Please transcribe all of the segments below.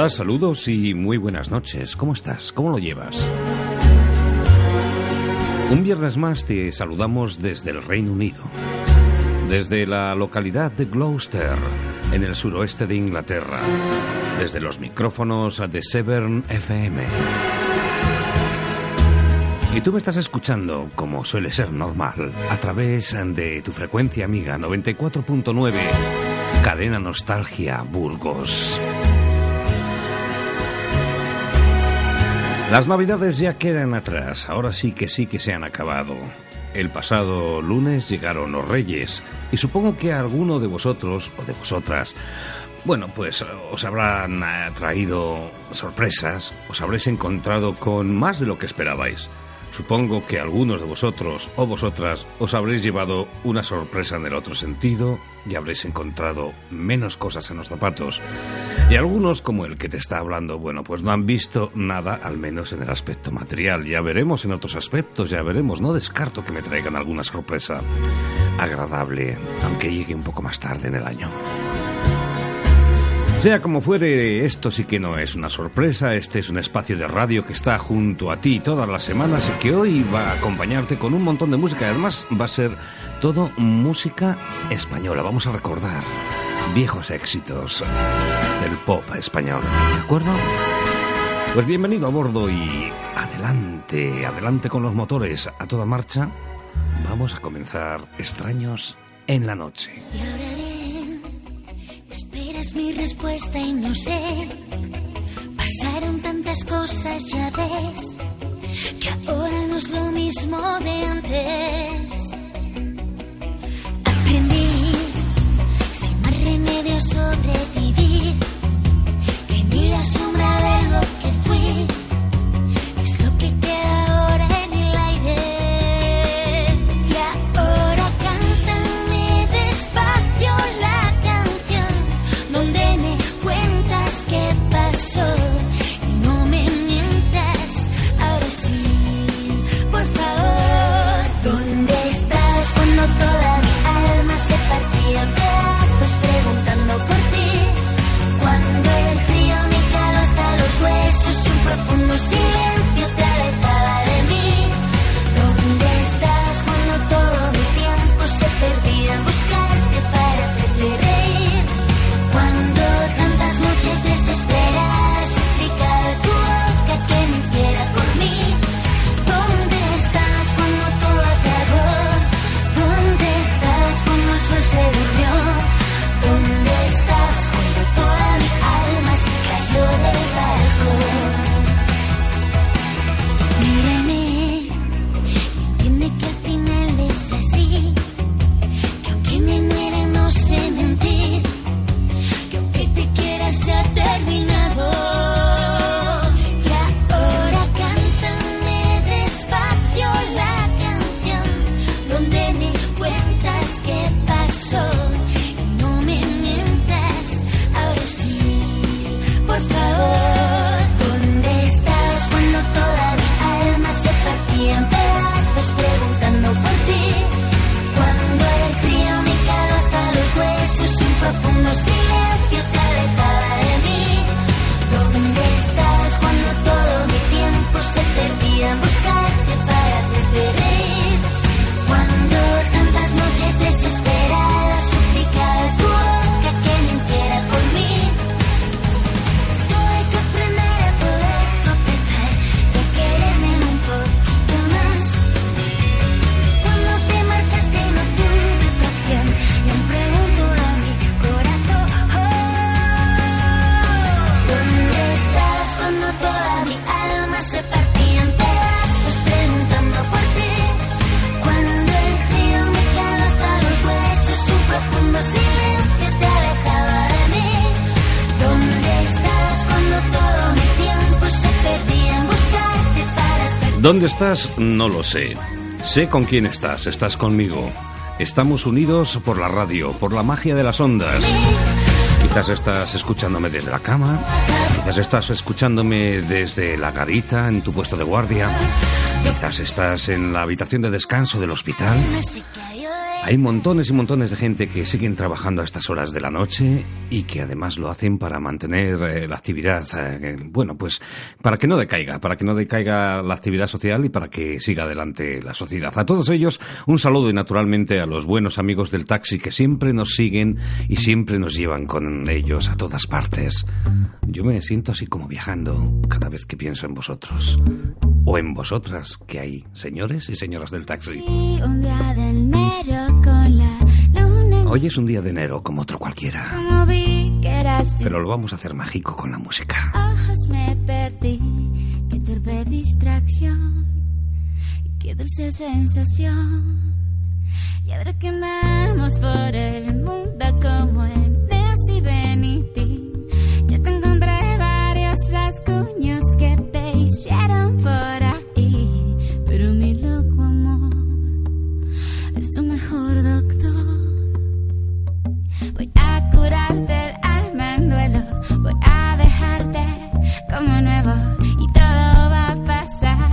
Hola, saludos y muy buenas noches. ¿Cómo estás? ¿Cómo lo llevas? Un viernes más te saludamos desde el Reino Unido, desde la localidad de Gloucester, en el suroeste de Inglaterra, desde los micrófonos de Severn FM. Y tú me estás escuchando, como suele ser normal, a través de tu frecuencia amiga 94.9, Cadena Nostalgia Burgos. Las navidades ya quedan atrás, ahora sí que sí que se han acabado. El pasado lunes llegaron los reyes y supongo que alguno de vosotros o de vosotras, bueno, pues os habrán traído sorpresas, os habréis encontrado con más de lo que esperabais. Supongo que algunos de vosotros o vosotras os habréis llevado una sorpresa en el otro sentido y habréis encontrado menos cosas en los zapatos. Y algunos, como el que te está hablando, bueno, pues no han visto nada, al menos en el aspecto material. Ya veremos en otros aspectos, ya veremos. No descarto que me traigan alguna sorpresa agradable, aunque llegue un poco más tarde en el año. Sea como fuere, esto sí que no es una sorpresa, este es un espacio de radio que está junto a ti todas las semanas y que hoy va a acompañarte con un montón de música. Además, va a ser todo música española. Vamos a recordar viejos éxitos del pop español. ¿De acuerdo? Pues bienvenido a bordo y adelante, adelante con los motores a toda marcha. Vamos a comenzar extraños en la noche. Esperas mi respuesta y no sé. Pasaron tantas cosas, ya ves, que ahora no es lo mismo de antes. Aprendí, sin más remedio, sobrevivir. Que ni la sombra de lo que fui ¿Dónde estás? No lo sé. Sé con quién estás. Estás conmigo. Estamos unidos por la radio, por la magia de las ondas. Quizás estás escuchándome desde la cama, quizás estás escuchándome desde la garita en tu puesto de guardia, quizás estás en la habitación de descanso del hospital. Hay montones y montones de gente que siguen trabajando a estas horas de la noche y que además lo hacen para mantener eh, la actividad, eh, bueno, pues para que no decaiga, para que no decaiga la actividad social y para que siga adelante la sociedad. A todos ellos, un saludo y naturalmente a los buenos amigos del taxi que siempre nos siguen y siempre nos llevan con ellos a todas partes. Yo me siento así como viajando cada vez que pienso en vosotros. O en vosotras, que hay señores y señoras del taxi. un día de enero con la luna. Hoy es un día de enero como otro cualquiera. Como vi que eras Pero lo vamos a hacer mágico con la música. ojos me perdí. Qué torpe distracción. Qué dulce sensación. Y ahora que andamos por el mundo como en Neas y Benity. Yo te encontré varios rasguños hicieron por ahí. Pero mi loco amor es tu mejor doctor. Voy a curarte el alma en duelo. Voy a dejarte como nuevo y todo va a pasar.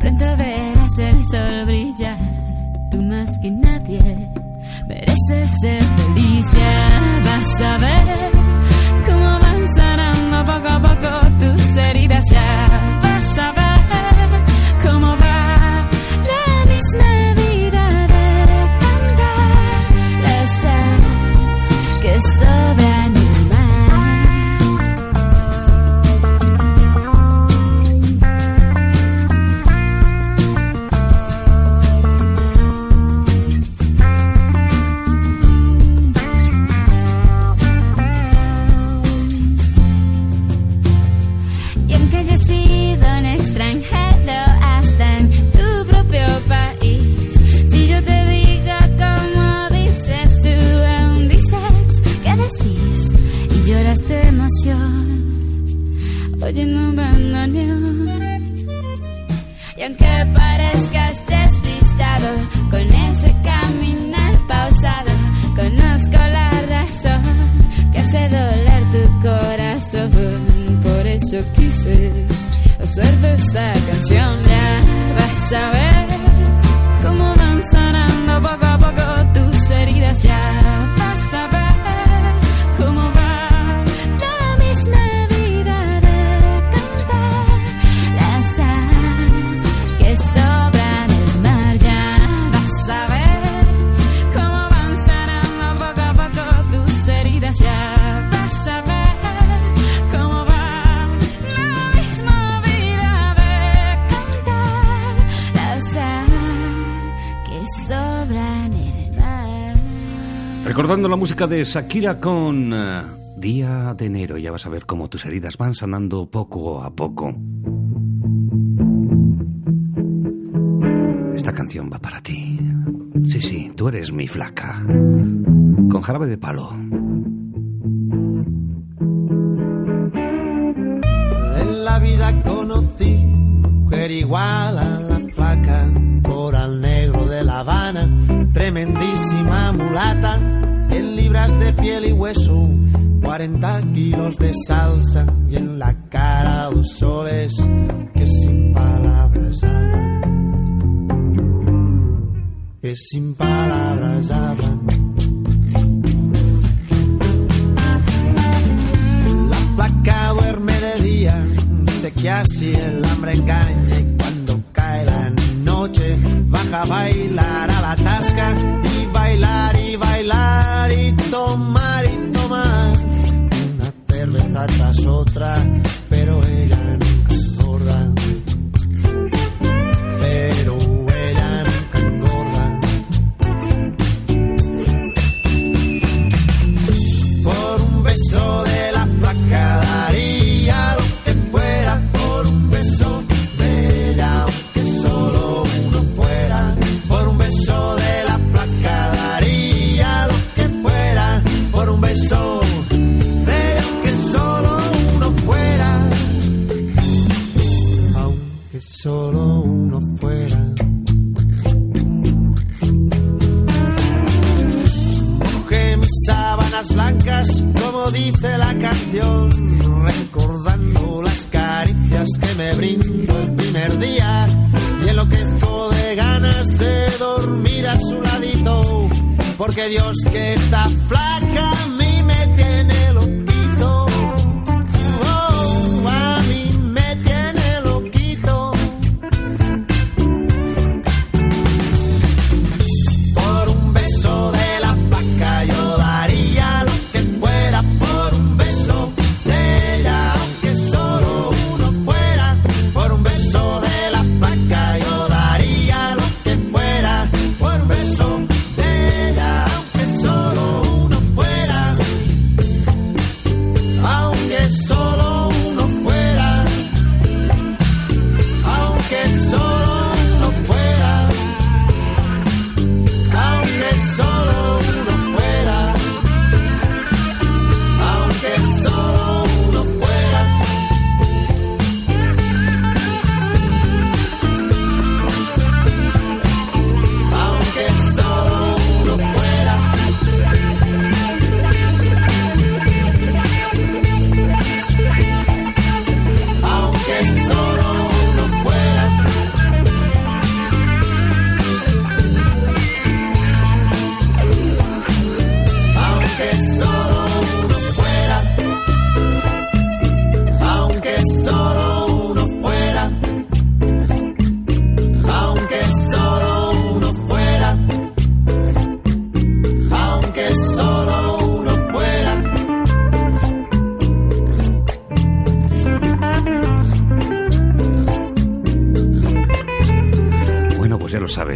Pronto verás el sol brillar. Tú más que nadie mereces ser feliz. Ya vas a ver cómo van sanando poco a poco tus heridas. Ya de Shakira con eh, Día de enero, ya vas a ver cómo tus heridas van sanando poco a poco. Esta canción va para ti. Sí, sí, tú eres mi flaca. Con jarabe de palo. En la vida conocí mujer igual a la flaca, coral negro de La Habana, tremendísima mulata, 100 libras de piel y hueso, 40 kilos de salsa y en la cara dos soles que sin palabras hablan, que sin palabras hablan. La placa duerme de día, de que así el hambre engaña cuando cae la noche baja a bailar tras otra,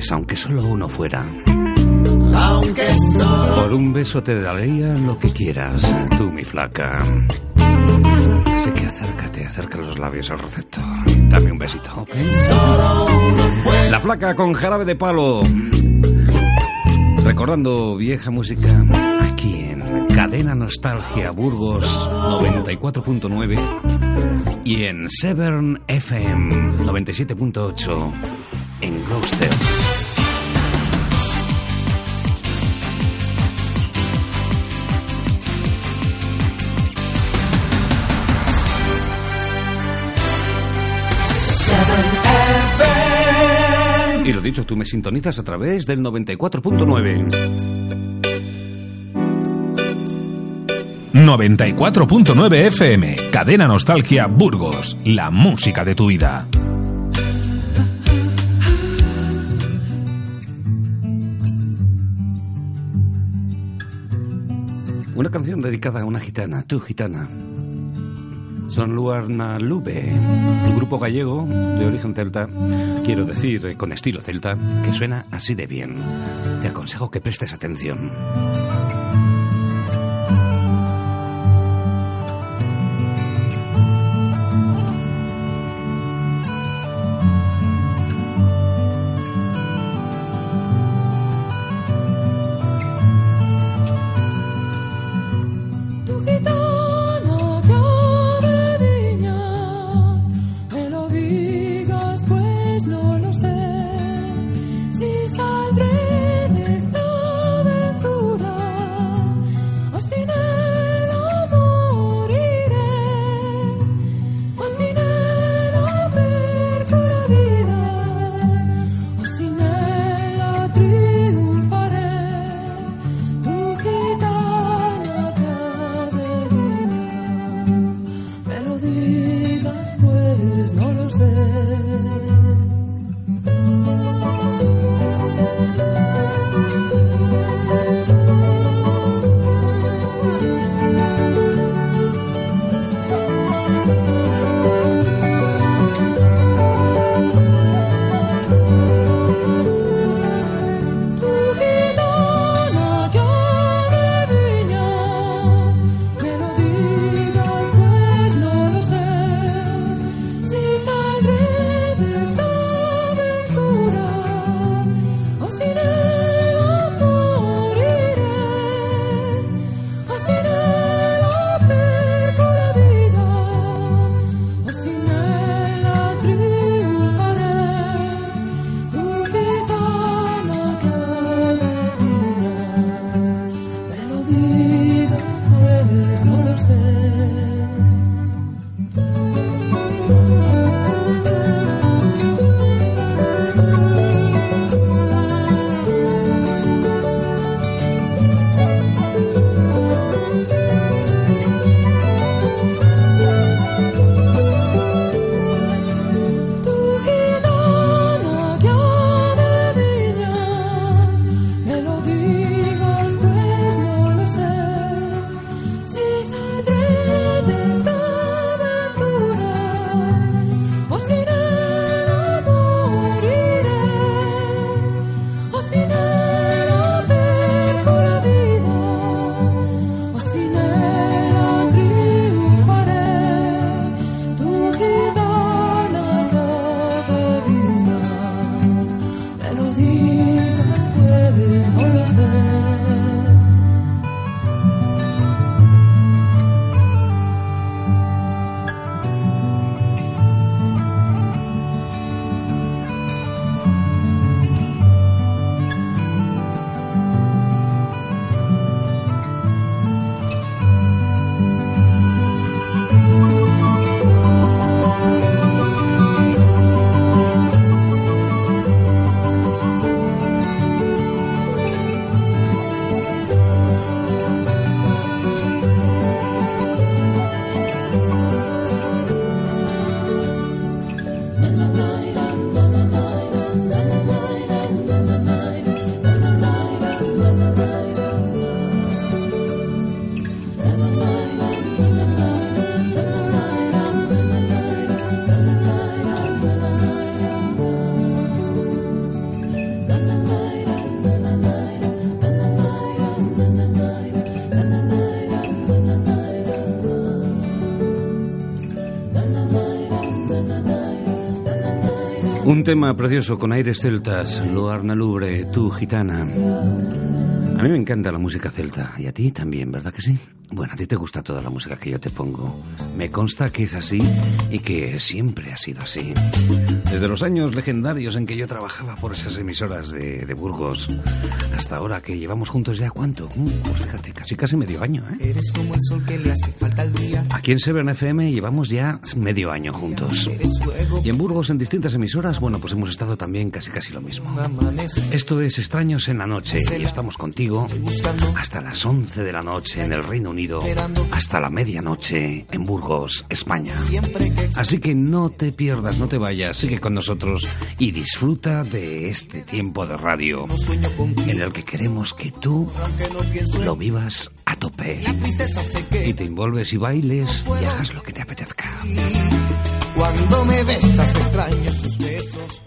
pues aunque solo uno fuera. Aunque solo Por un beso te daría lo que quieras, tú mi flaca. Así que acércate, acerca los labios al recepto. Dame un besito, ¿ok? solo uno fuera. La flaca con jarabe de palo. Recordando vieja música aquí en Cadena Nostalgia Burgos 94.9 y en Severn FM 97.8 en Gloucester. Y lo dicho, tú me sintonizas a través del 94.9. 94.9 FM, Cadena Nostalgia Burgos, la música de tu vida. Una canción dedicada a una gitana, tú gitana. Son Luarna Lube, un grupo gallego de origen celta, quiero decir eh, con estilo celta, que suena así de bien. Te aconsejo que prestes atención. Un tema precioso con aires celtas, Loarna Lubre, tú gitana. A mí me encanta la música celta y a ti también, ¿verdad que sí? Bueno, a ti te gusta toda la música que yo te pongo. Me consta que es así y que siempre ha sido así. Desde los años legendarios en que yo trabajaba por esas emisoras de, de Burgos hasta ahora que llevamos juntos ya cuánto? Mm, Pues fíjate, casi casi medio año, ¿eh? Eres como el sol que le hace falta al día. Aquí en Severn FM llevamos ya medio año juntos. Y en Burgos, en distintas emisoras, bueno, pues hemos estado también casi casi lo mismo. Esto es Extraños en la Noche y estamos contigo hasta las 11 de la noche en el Reino Unido, hasta la medianoche en Burgos, España. Así que no te pierdas, no te vayas, sigue con nosotros y disfruta de este tiempo de radio en el que queremos que tú lo vivas a tope y te envolves y bailes y hagas lo que te apetezca. cuando me besas extraño sus besos.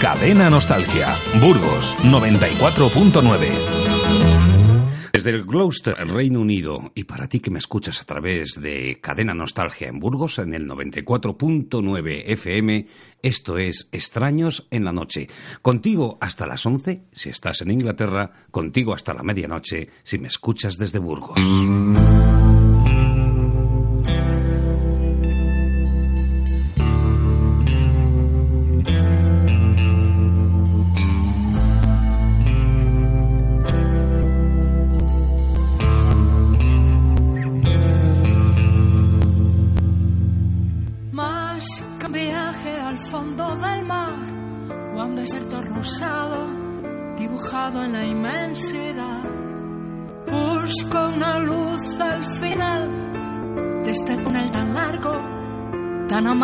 Cadena Nostalgia, Burgos 94.9. Desde el Gloucester, Reino Unido, y para ti que me escuchas a través de Cadena Nostalgia en Burgos, en el 94.9 FM, esto es Extraños en la Noche. Contigo hasta las 11, si estás en Inglaterra, contigo hasta la medianoche, si me escuchas desde Burgos.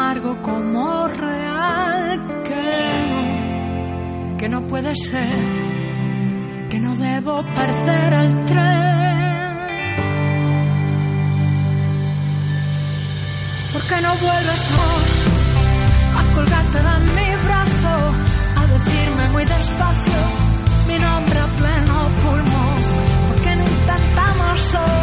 Amargo como real, que no, que no puede ser, que no debo perder el tren. ¿Por qué no vuelves no a colgarte de mi brazo, a decirme muy despacio mi nombre a pleno pulmón? ¿Por qué no intentamos hoy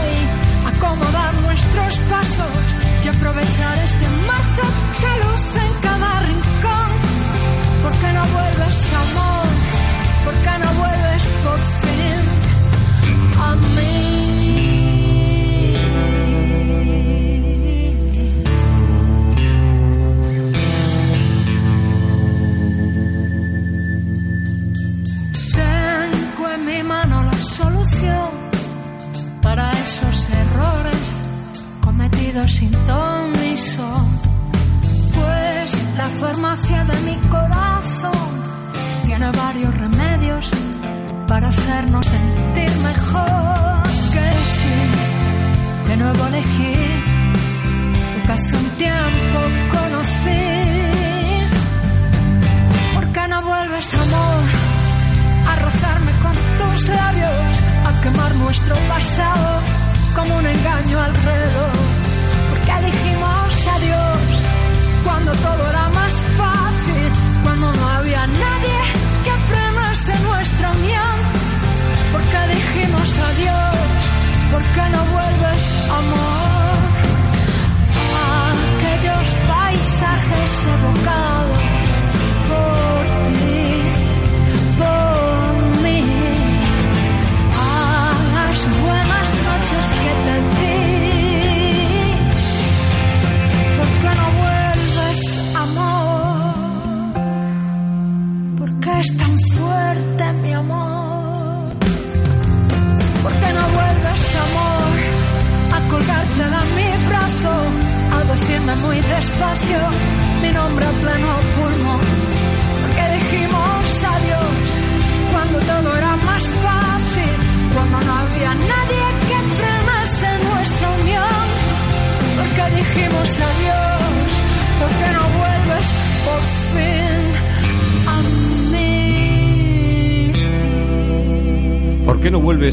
farmacia de mi corazón tiene varios remedios para hacernos sentir mejor. Que sí, de nuevo elegí que hace un tiempo conocí. ¿Por qué no vuelves, amor? a rozarme con tus labios, a quemar nuestro pasado como un engaño alrededor. Porque dijimos adiós cuando todo era más había nadie que frenase nuestra unión. Porque dijimos adiós, porque no vuelves amor aquellos paisajes evocados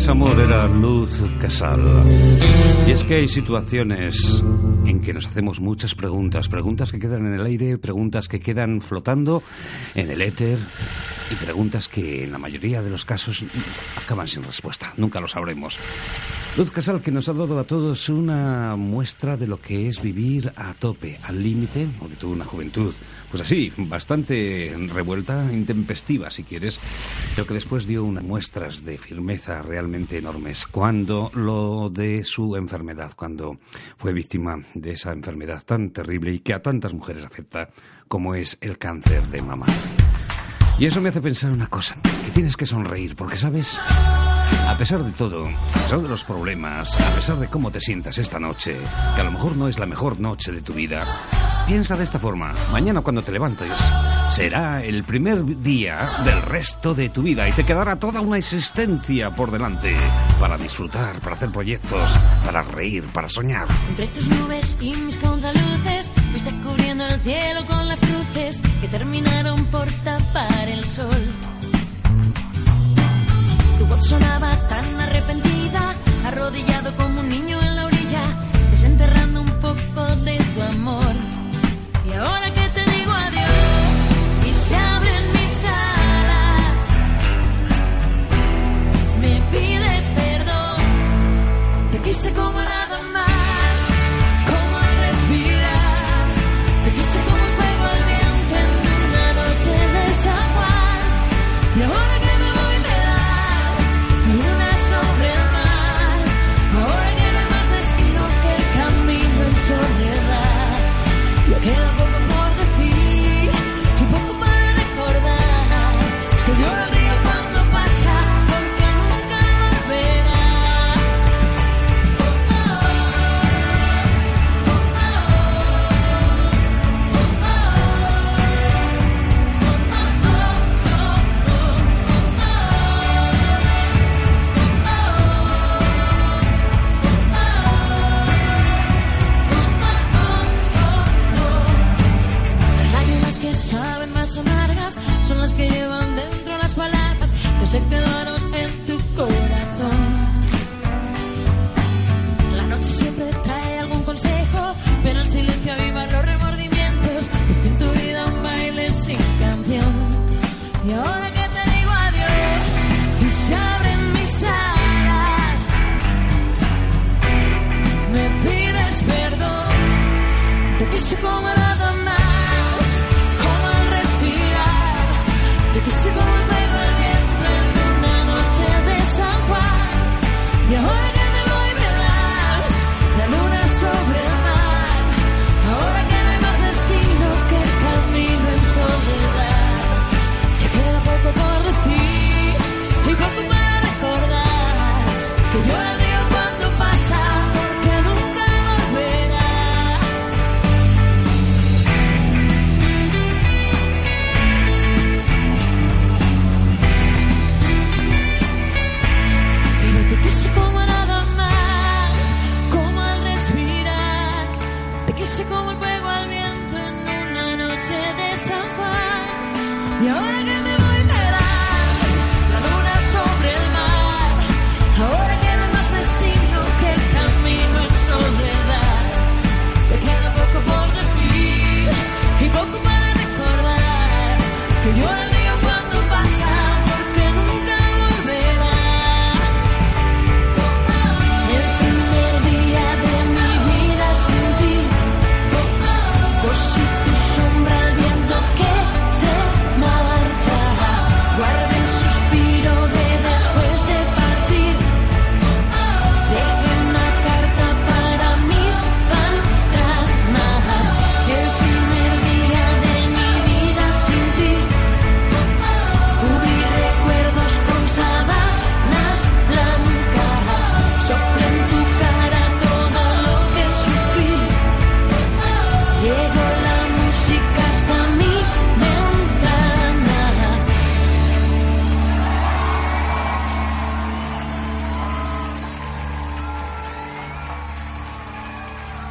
vuelves, amor? Era Luz Casal. Y es que hay situaciones en que nos hacemos muchas preguntas, preguntas que quedan en el aire, preguntas que quedan flotando en el éter y preguntas que en la mayoría de los casos acaban sin respuesta. Nunca lo sabremos. Luz Casal, que nos ha dado a todos una muestra de lo que es vivir a tope, al límite o de toda una juventud. Pues así, bastante revuelta, intempestiva si quieres, pero que después dio unas muestras de firmeza realmente enormes cuando lo de su enfermedad, cuando fue víctima de esa enfermedad tan terrible y que a tantas mujeres afecta como es el cáncer de mama. Y eso me hace pensar una cosa, que tienes que sonreír, porque sabes, a pesar de todo, a pesar de los problemas, a pesar de cómo te sientas esta noche, que a lo mejor no es la mejor noche de tu vida, piensa de esta forma, mañana cuando te levantes, será el primer día del resto de tu vida y te quedará toda una existencia por delante para disfrutar, para hacer proyectos, para reír, para soñar. Entre tus nubes y mis contraluces, fuiste cubriendo el cielo con las cruces que terminaron por tapar el sol. Voz sonaba tan arrepentida, arrodillado como un niño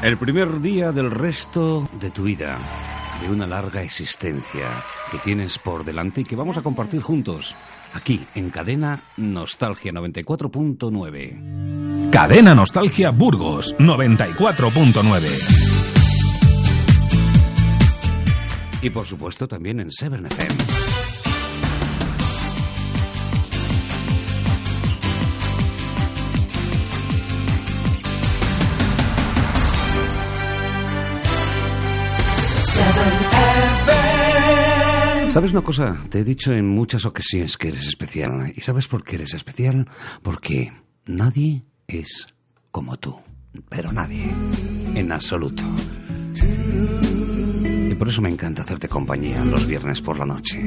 El primer día del resto de tu vida. de una larga existencia que tienes por delante y que vamos a compartir juntos aquí en Cadena Nostalgia 94.9. Cadena Nostalgia Burgos 94.9. Y por supuesto también en Severn FM. ¿Sabes una cosa? Te he dicho en muchas ocasiones que eres especial. ¿Y sabes por qué eres especial? Porque nadie es como tú. Pero nadie. En absoluto. Y por eso me encanta hacerte compañía los viernes por la noche.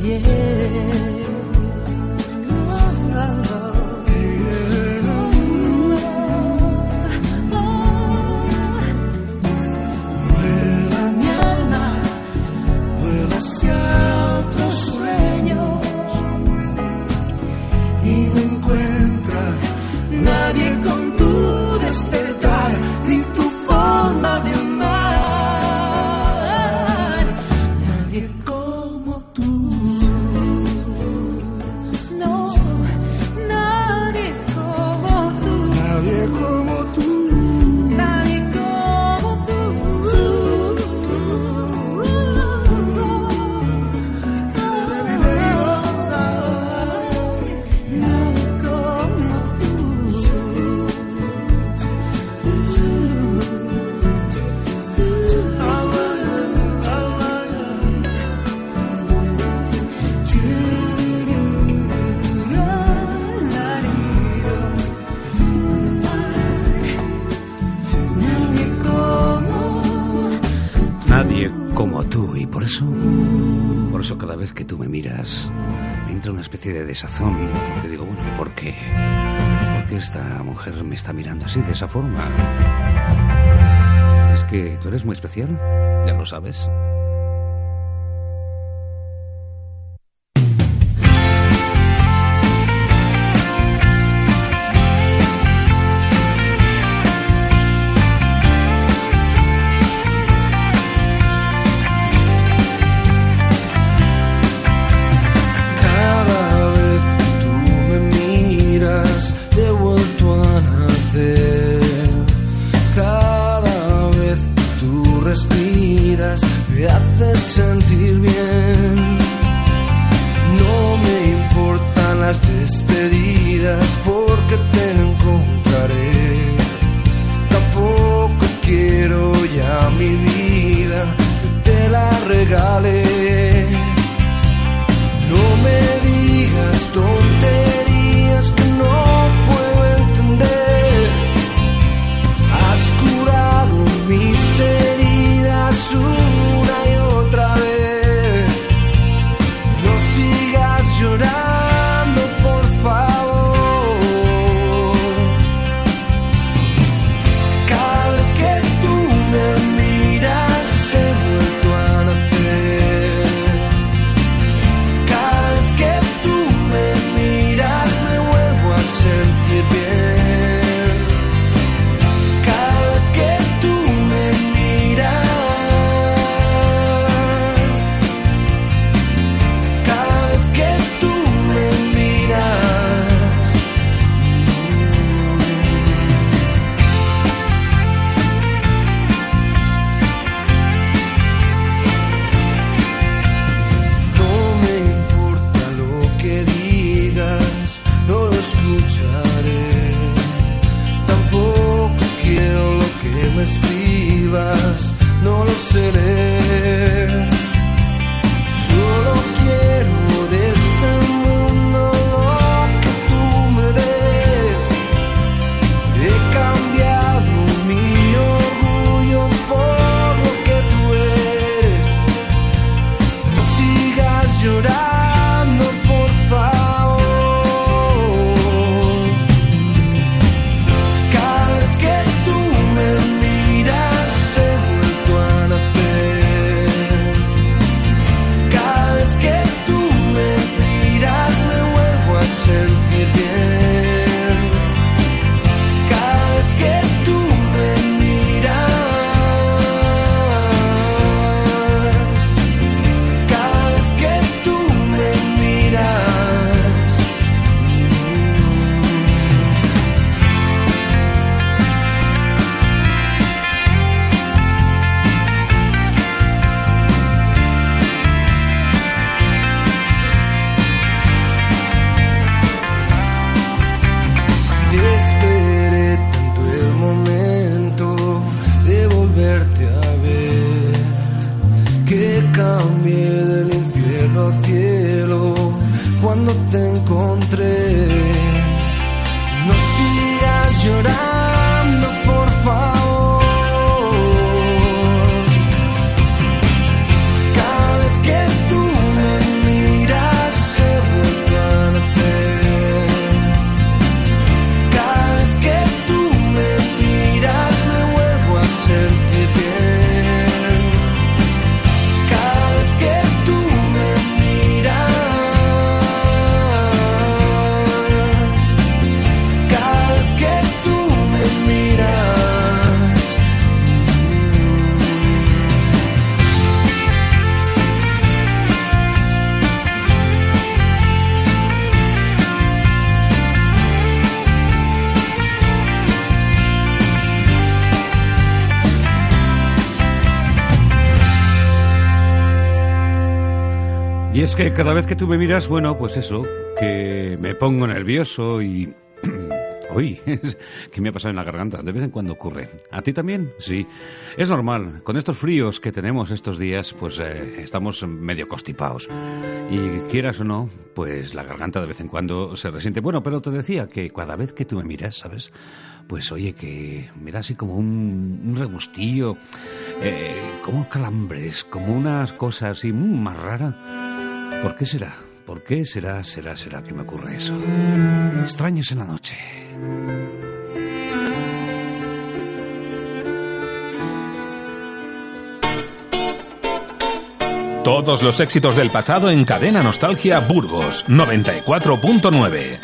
Más desazón, porque digo, bueno, ¿y por qué? ¿Por qué esta mujer me está mirando así, de esa forma? Es que tú eres muy especial, ya lo sabes. Que cada vez que tú me miras, bueno, pues eso, que me pongo nervioso y... Uy, ¿qué me ha pasado en la garganta? De vez en cuando ocurre. ¿A ti también? Sí. Es normal. Con estos fríos que tenemos estos días, pues eh, estamos medio constipados. Y quieras o no, pues la garganta de vez en cuando se resiente. Bueno, pero te decía que cada vez que tú me miras, ¿sabes? Pues oye, que me da así como un, un regustillo, eh, como calambres, como unas cosas así mm, más raras. ¿Por qué será? ¿Por qué será, será, será que me ocurre eso? Extraños en la noche. Todos los éxitos del pasado en Cadena Nostalgia Burgos 94.9.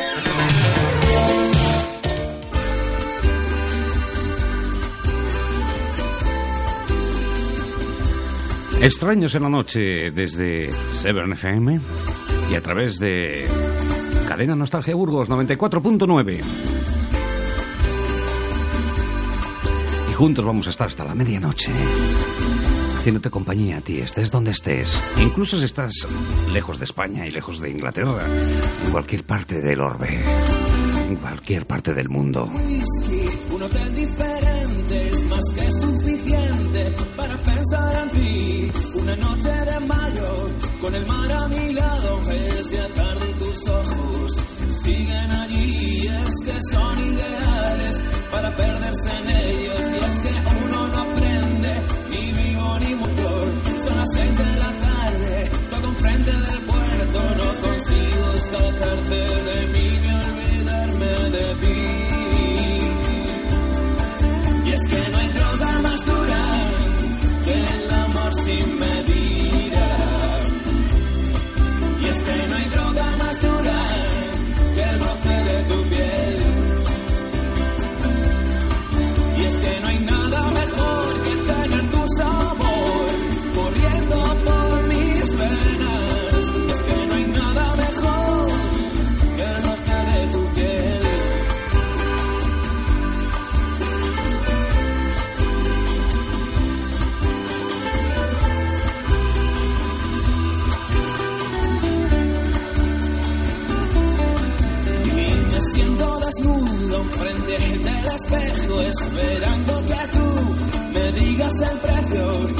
Extraños en la noche desde Severn FM y a través de Cadena Nostalgia Burgos 94.9. Y juntos vamos a estar hasta la medianoche. Haciéndote compañía a ti, estés donde estés. Incluso si estás lejos de España y lejos de Inglaterra, en cualquier parte del orbe, cualquier parte del mundo. whisky, un hotel diferente es más que suficiente para pensar en ti. Una noche de mayo, con el mar a mi lado, es ya tarde tus ojos siguen allí. Es que son ideales para perderse en ellos. Y es que uno no aprende, ni vivo ni motor. Son las seis de la tarde, todo enfrente del puerto. No consigo sacarte de mí esperando que tú me digas el precio.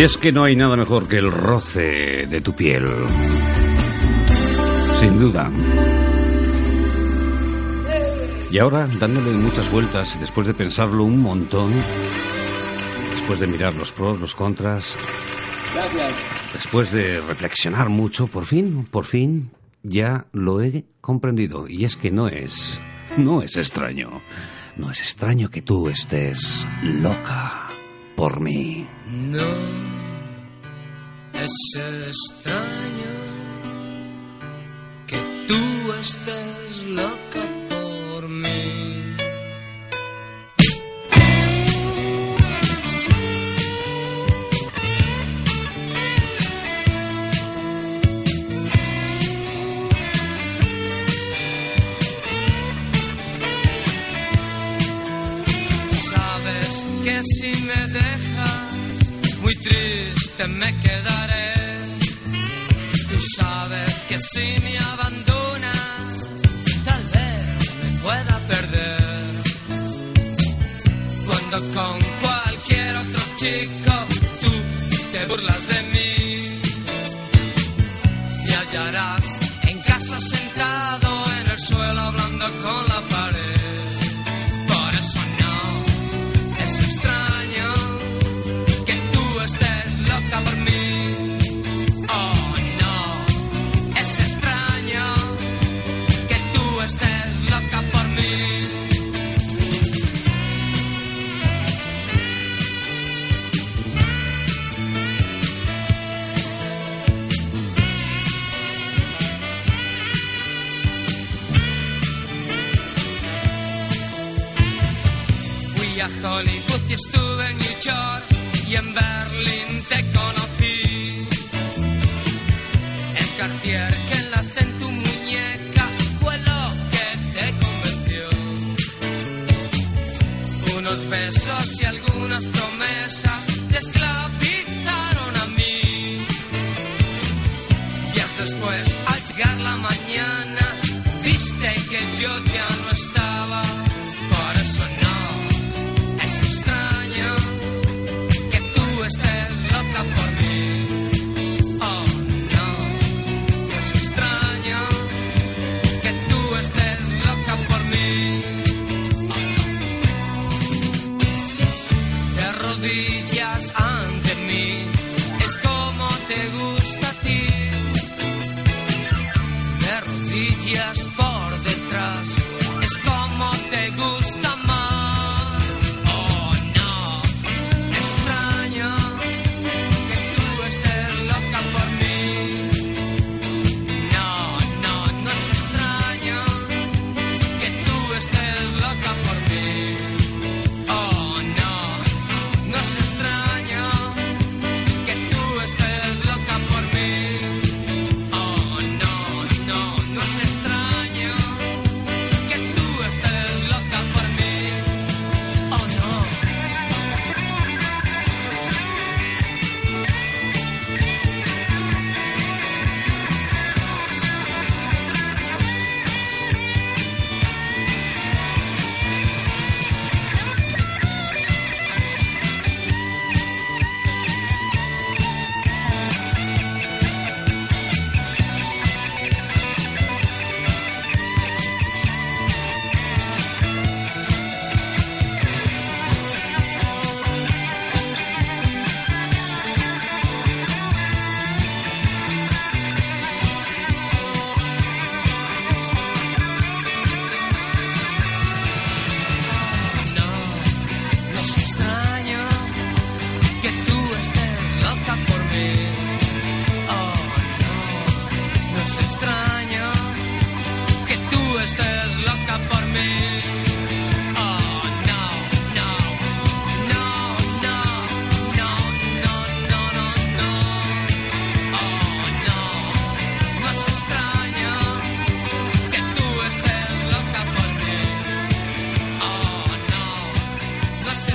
Y es que no hay nada mejor que el roce de tu piel. Sin duda. Y ahora, dándole muchas vueltas, después de pensarlo un montón, después de mirar los pros, los contras, Gracias. después de reflexionar mucho, por fin, por fin, ya lo he comprendido. Y es que no es, no es extraño. No es extraño que tú estés loca por mí. No es extraño que tú estés loca por mí. Sabes que si me dejas, muy triste me quedaré. Tú sabes que si me abandonas, tal vez me pueda perder. Cuando con cualquier otro chico tú te burlas de mí, me hallarás en casa sentado en el suelo hablando con besos y algunas promesas gusta a ti. De rodillas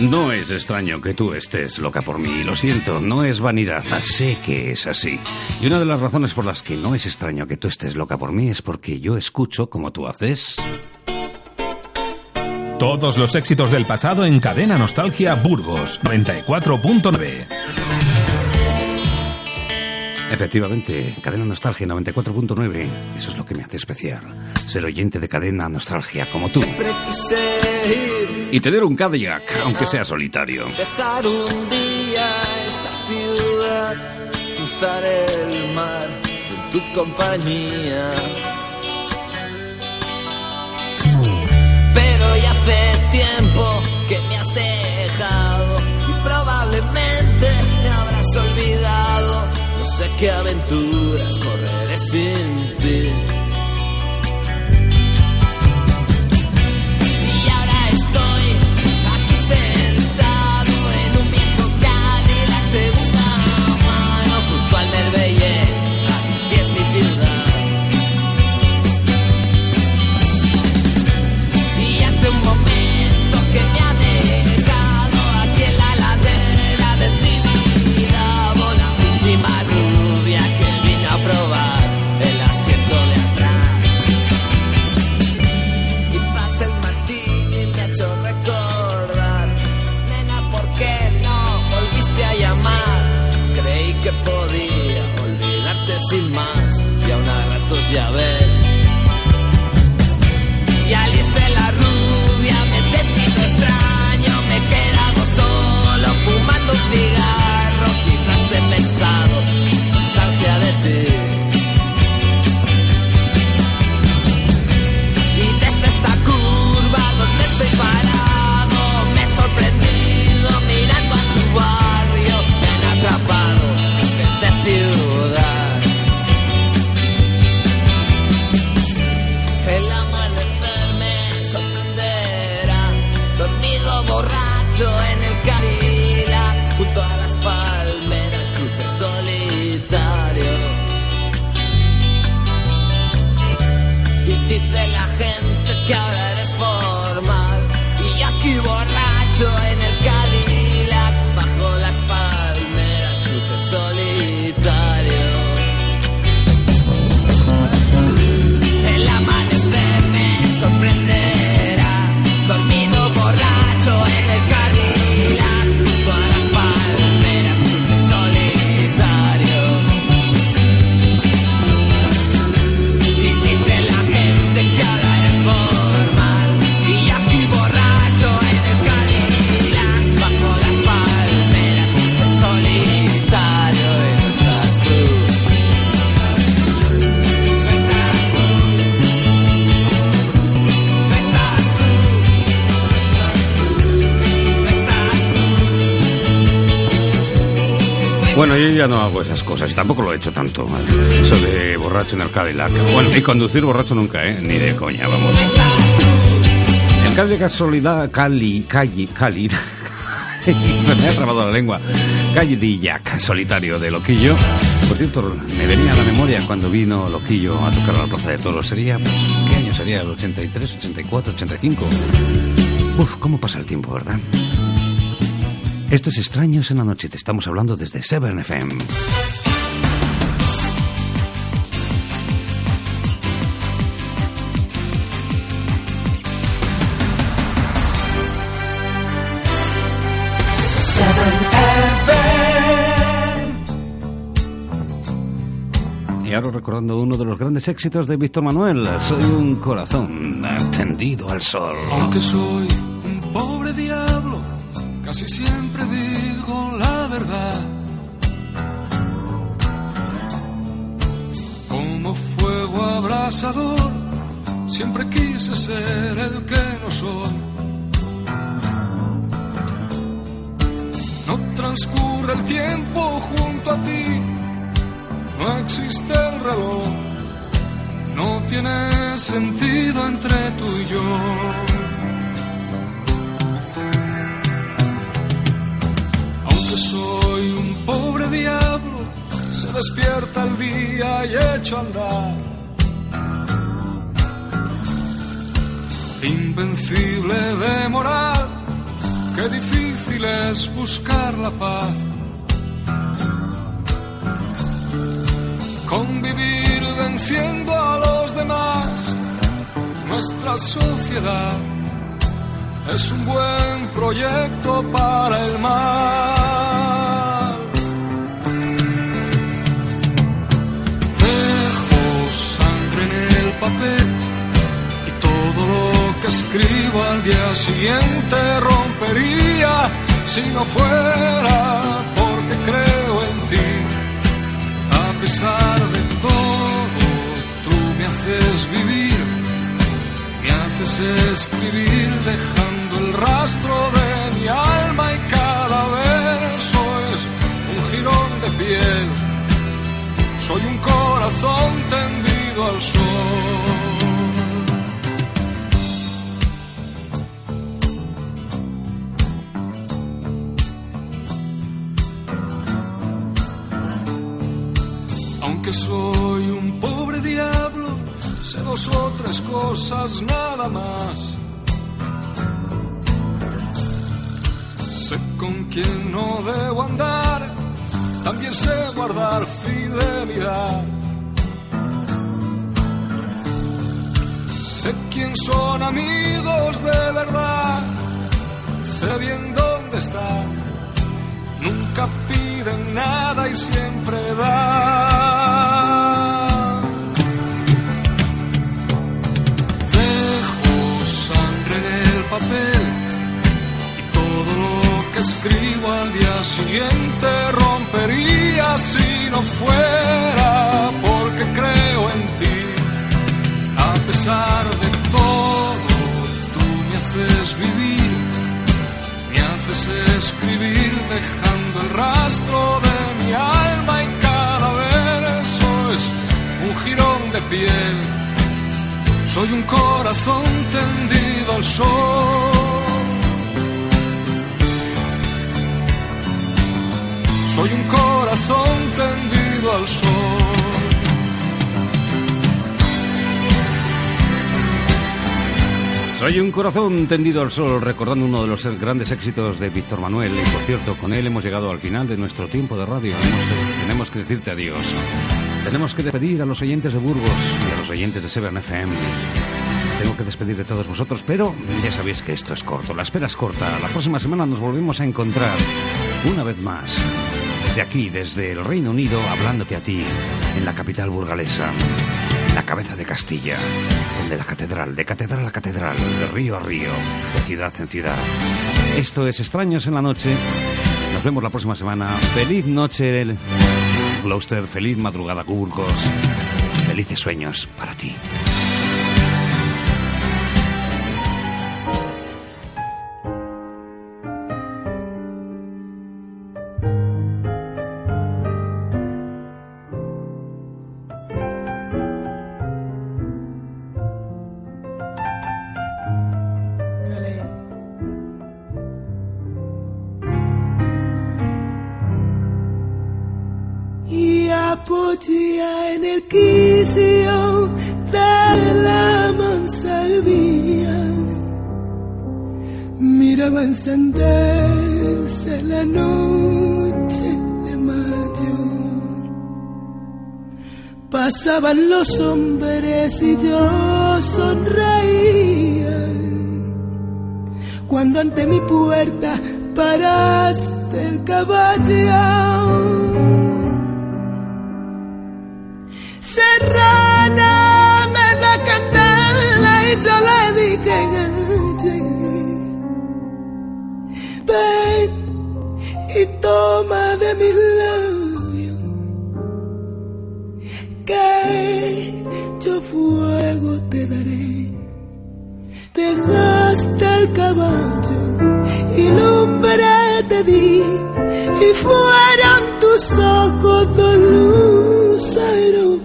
no, es extraño que tú estés loca por mí. Lo siento, no es vanidad. Sé que es así. Y una de las razones por las que no es extraño que tú estés loca por mí es porque yo escucho como tú haces. Todos los éxitos del pasado en Cadena Nostalgia Burgos 94.9. Efectivamente, Cadena Nostalgia 94.9. Eso es lo que me hace especial. Ser oyente de Cadena Nostalgia como tú. Siempre quise ir, Y tener un Cadillac, aunque sea solitario. dejar un día esta ciudad, cruzar el mar en tu compañía. Pero ya hace tiempo que me has dejado y probablemente me habrás olvidado. No sé qué aventuras correré sin ya ves. Ya no hago esas cosas y tampoco lo he hecho tanto. Eso de borracho en el Cadillac. Bueno, y conducir borracho nunca, ¿eh? Ni de coña, vamos. El Cadillac casualidad Cali, Cali, Cali. Se me ha trabado la lengua. Cadillac solitario de Loquillo. Por cierto, me venía a la memoria cuando vino Loquillo a tocar a la Plaza de Toros. Sería, ¿qué año sería? ¿El 83, 84, 85? Uf, cómo pasa el tiempo, ¿verdad? Esto es Extraños en la Noche. Te estamos hablando desde Severn FM. Y ahora recordando uno de los grandes éxitos de Víctor Manuel. Soy un corazón tendido al sol. Aunque soy un pobre diablo, casi siempre digo la verdad. Como fuego abrasador, siempre quise ser el que no soy. No transcurre el tiempo junto a ti, no existe el reloj. No tiene sentido entre tú y yo. Soy un pobre diablo, se despierta el día y echo a andar. Invencible de moral, qué difícil es buscar la paz. Convivir venciendo a los demás, nuestra sociedad es un buen proyecto para el mal. Escribo al día siguiente rompería si no fuera porque creo en ti. A pesar de todo, tú me haces vivir, me haces escribir dejando el rastro de mi alma y cada verso es un jirón de piel. Soy un corazón tendido al sol. Aunque soy un pobre diablo, sé dos o tres cosas nada más. Sé con quién no debo andar, también sé guardar fidelidad. Sé quién son amigos de verdad, sé bien dónde están, nunca piden nada y siempre dan. Y todo lo que escribo al día siguiente rompería si no fuera porque creo en ti. A pesar de todo, tú me haces vivir, me haces escribir dejando el rastro de mi alma y cada verso es un jirón de piel. Soy un corazón tendido al sol. Soy un corazón tendido al sol. Soy un corazón tendido al sol, recordando uno de los grandes éxitos de Víctor Manuel. Y por cierto, con él hemos llegado al final de nuestro tiempo de radio. Tenemos que decirte adiós. Tenemos que despedir a los oyentes de Burgos y a los oyentes de Severn FM. Tengo que despedir de todos vosotros, pero ya sabéis que esto es corto. La espera es corta. La próxima semana nos volvemos a encontrar una vez más. Desde aquí, desde el Reino Unido, hablándote a ti en la capital burgalesa en la cabeza de Castilla, donde la catedral, de catedral a catedral, de río a río, de ciudad en ciudad. Esto es Extraños en la Noche. Nos vemos la próxima semana. Feliz noche, Gloucester. Feliz madrugada, Burgos. Felices sueños para ti. Encenderse la noche de mayo. Pasaban los hombres y yo sonreía. Cuando ante mi puerta paraste el caballo. Que yo fuego te daré. Dejaste el caballo y lumbre te di. Y fueron tus ojos dos luceros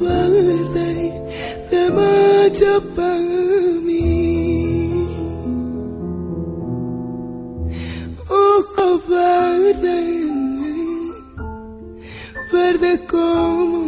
verde como